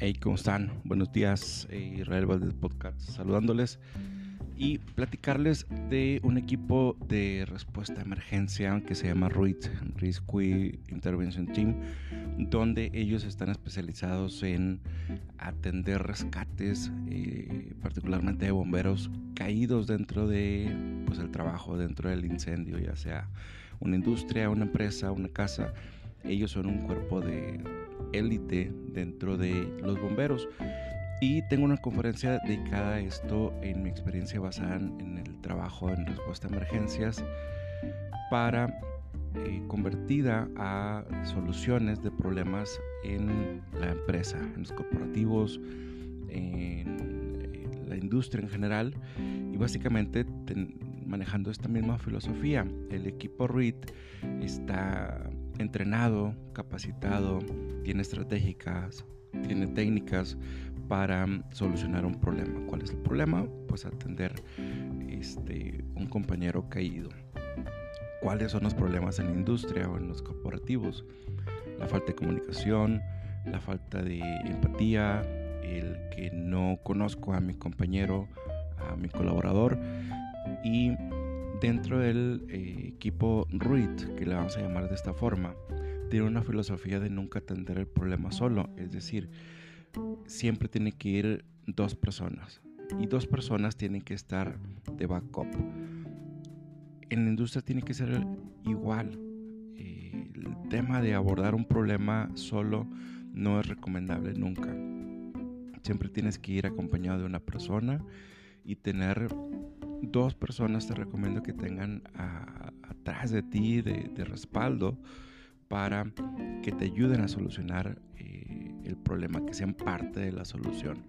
Hey, ¿cómo están? Buenos días, eh, Israel Valdez Podcast, saludándoles y platicarles de un equipo de respuesta a emergencia que se llama RUIT, Rescue Intervention Team, donde ellos están especializados en atender rescates, eh, particularmente de bomberos caídos dentro de pues, el trabajo, dentro del incendio, ya sea una industria, una empresa, una casa. Ellos son un cuerpo de élite dentro de los bomberos. Y tengo una conferencia dedicada a esto en mi experiencia basada en el trabajo en respuesta a emergencias para eh, convertida a soluciones de problemas en la empresa, en los corporativos, en, la industria en general y básicamente manejando esta misma filosofía. El equipo REIT está entrenado, capacitado, tiene estratégicas, tiene técnicas para solucionar un problema. ¿Cuál es el problema? Pues atender este, un compañero caído. ¿Cuáles son los problemas en la industria o en los corporativos? La falta de comunicación, la falta de empatía, el que no conozco a mi compañero, a mi colaborador y dentro del eh, equipo RUIT, que le vamos a llamar de esta forma, tiene una filosofía de nunca atender el problema solo, es decir, siempre tiene que ir dos personas y dos personas tienen que estar de backup. En la industria tiene que ser igual. Eh, el tema de abordar un problema solo no es recomendable nunca. Siempre tienes que ir acompañado de una persona y tener dos personas te recomiendo que tengan atrás de ti de, respaldo para que te ayuden a solucionar eh, el problema, que sean parte de la solución.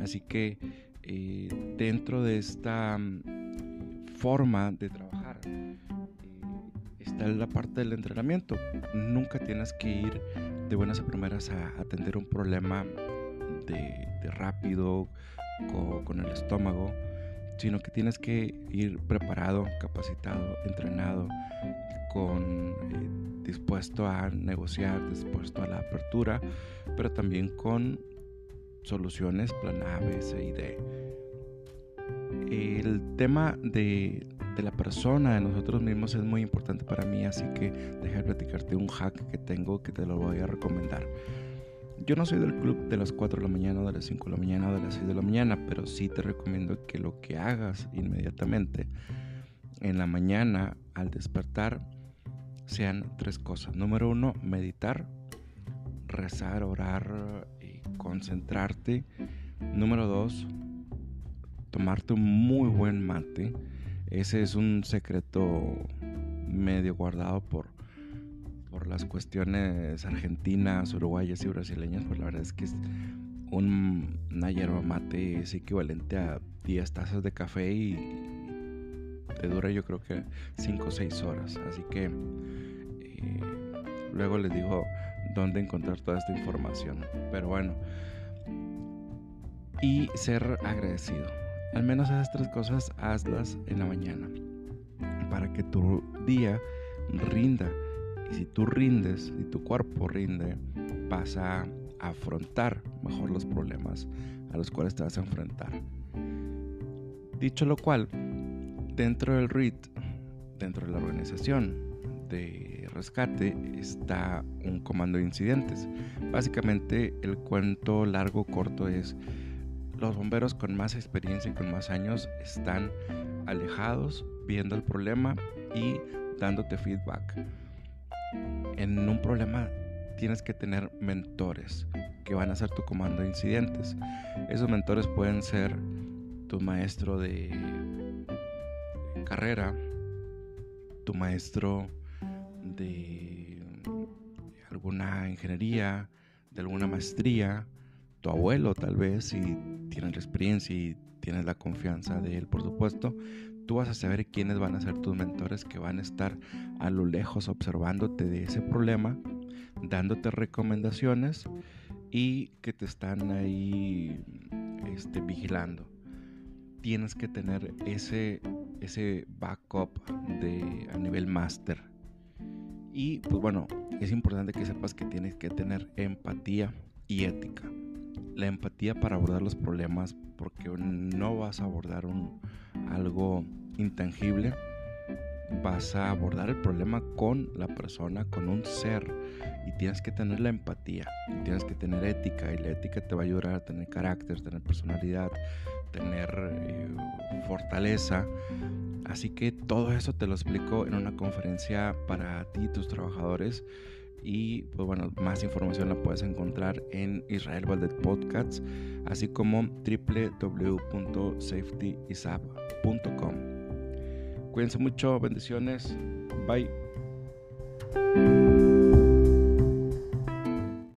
Así que eh, dentro de esta mm, forma de trabajar eh, está la parte del entrenamiento. Nunca tienes que ir de buenas a primeras a atender un problema de, rápido con el estómago sino que tienes que ir preparado, capacitado, entrenado, con eh, dispuesto a negociar, dispuesto a la apertura, pero también con soluciones plan A, B, C y D. El tema de, de la persona, de nosotros mismos, es muy importante para mí, así que deja platicarte un hack que tengo que te lo voy a recomendar. Yo no soy del club de las 4 de la mañana, de las 5 de la mañana, de las 6 de la mañana, pero sí te recomiendo que lo que hagas inmediatamente en la mañana al despertar sean tres cosas. Número uno, meditar, rezar, orar y concentrarte. Número dos, tomarte un muy buen mate. Ese es un secreto medio guardado por las cuestiones argentinas, uruguayas y brasileñas, pues la verdad es que es un, una yerba mate es equivalente a 10 tazas de café y te dura yo creo que 5 o 6 horas. Así que eh, luego les digo dónde encontrar toda esta información. Pero bueno, y ser agradecido. Al menos esas tres cosas hazlas en la mañana para que tu día rinda y si tú rindes, y tu cuerpo rinde, vas a afrontar mejor los problemas a los cuales te vas a enfrentar. Dicho lo cual, dentro del RIT, dentro de la organización de rescate, está un comando de incidentes. Básicamente el cuento largo corto es los bomberos con más experiencia y con más años están alejados viendo el problema y dándote feedback en un problema tienes que tener mentores que van a ser tu comando de incidentes. Esos mentores pueden ser tu maestro de carrera, tu maestro de alguna ingeniería, de alguna maestría, tu abuelo tal vez, si tienes la experiencia y tienes la confianza de él, por supuesto, tú vas a saber quiénes van a ser tus mentores que van a estar a lo lejos observándote de ese problema, dándote recomendaciones y que te están ahí este, vigilando. Tienes que tener ese, ese backup de, a nivel máster. Y pues bueno, es importante que sepas que tienes que tener empatía y ética. La empatía para abordar los problemas, porque no vas a abordar un, algo intangible, vas a abordar el problema con la persona, con un ser, y tienes que tener la empatía, tienes que tener ética, y la ética te va a ayudar a tener carácter, tener personalidad, tener eh, fortaleza. Así que todo eso te lo explico en una conferencia para ti y tus trabajadores. Y pues bueno, más información la puedes encontrar en Israel Valdet Podcasts, así como www.safetyisap.com. Cuídense mucho, bendiciones, bye.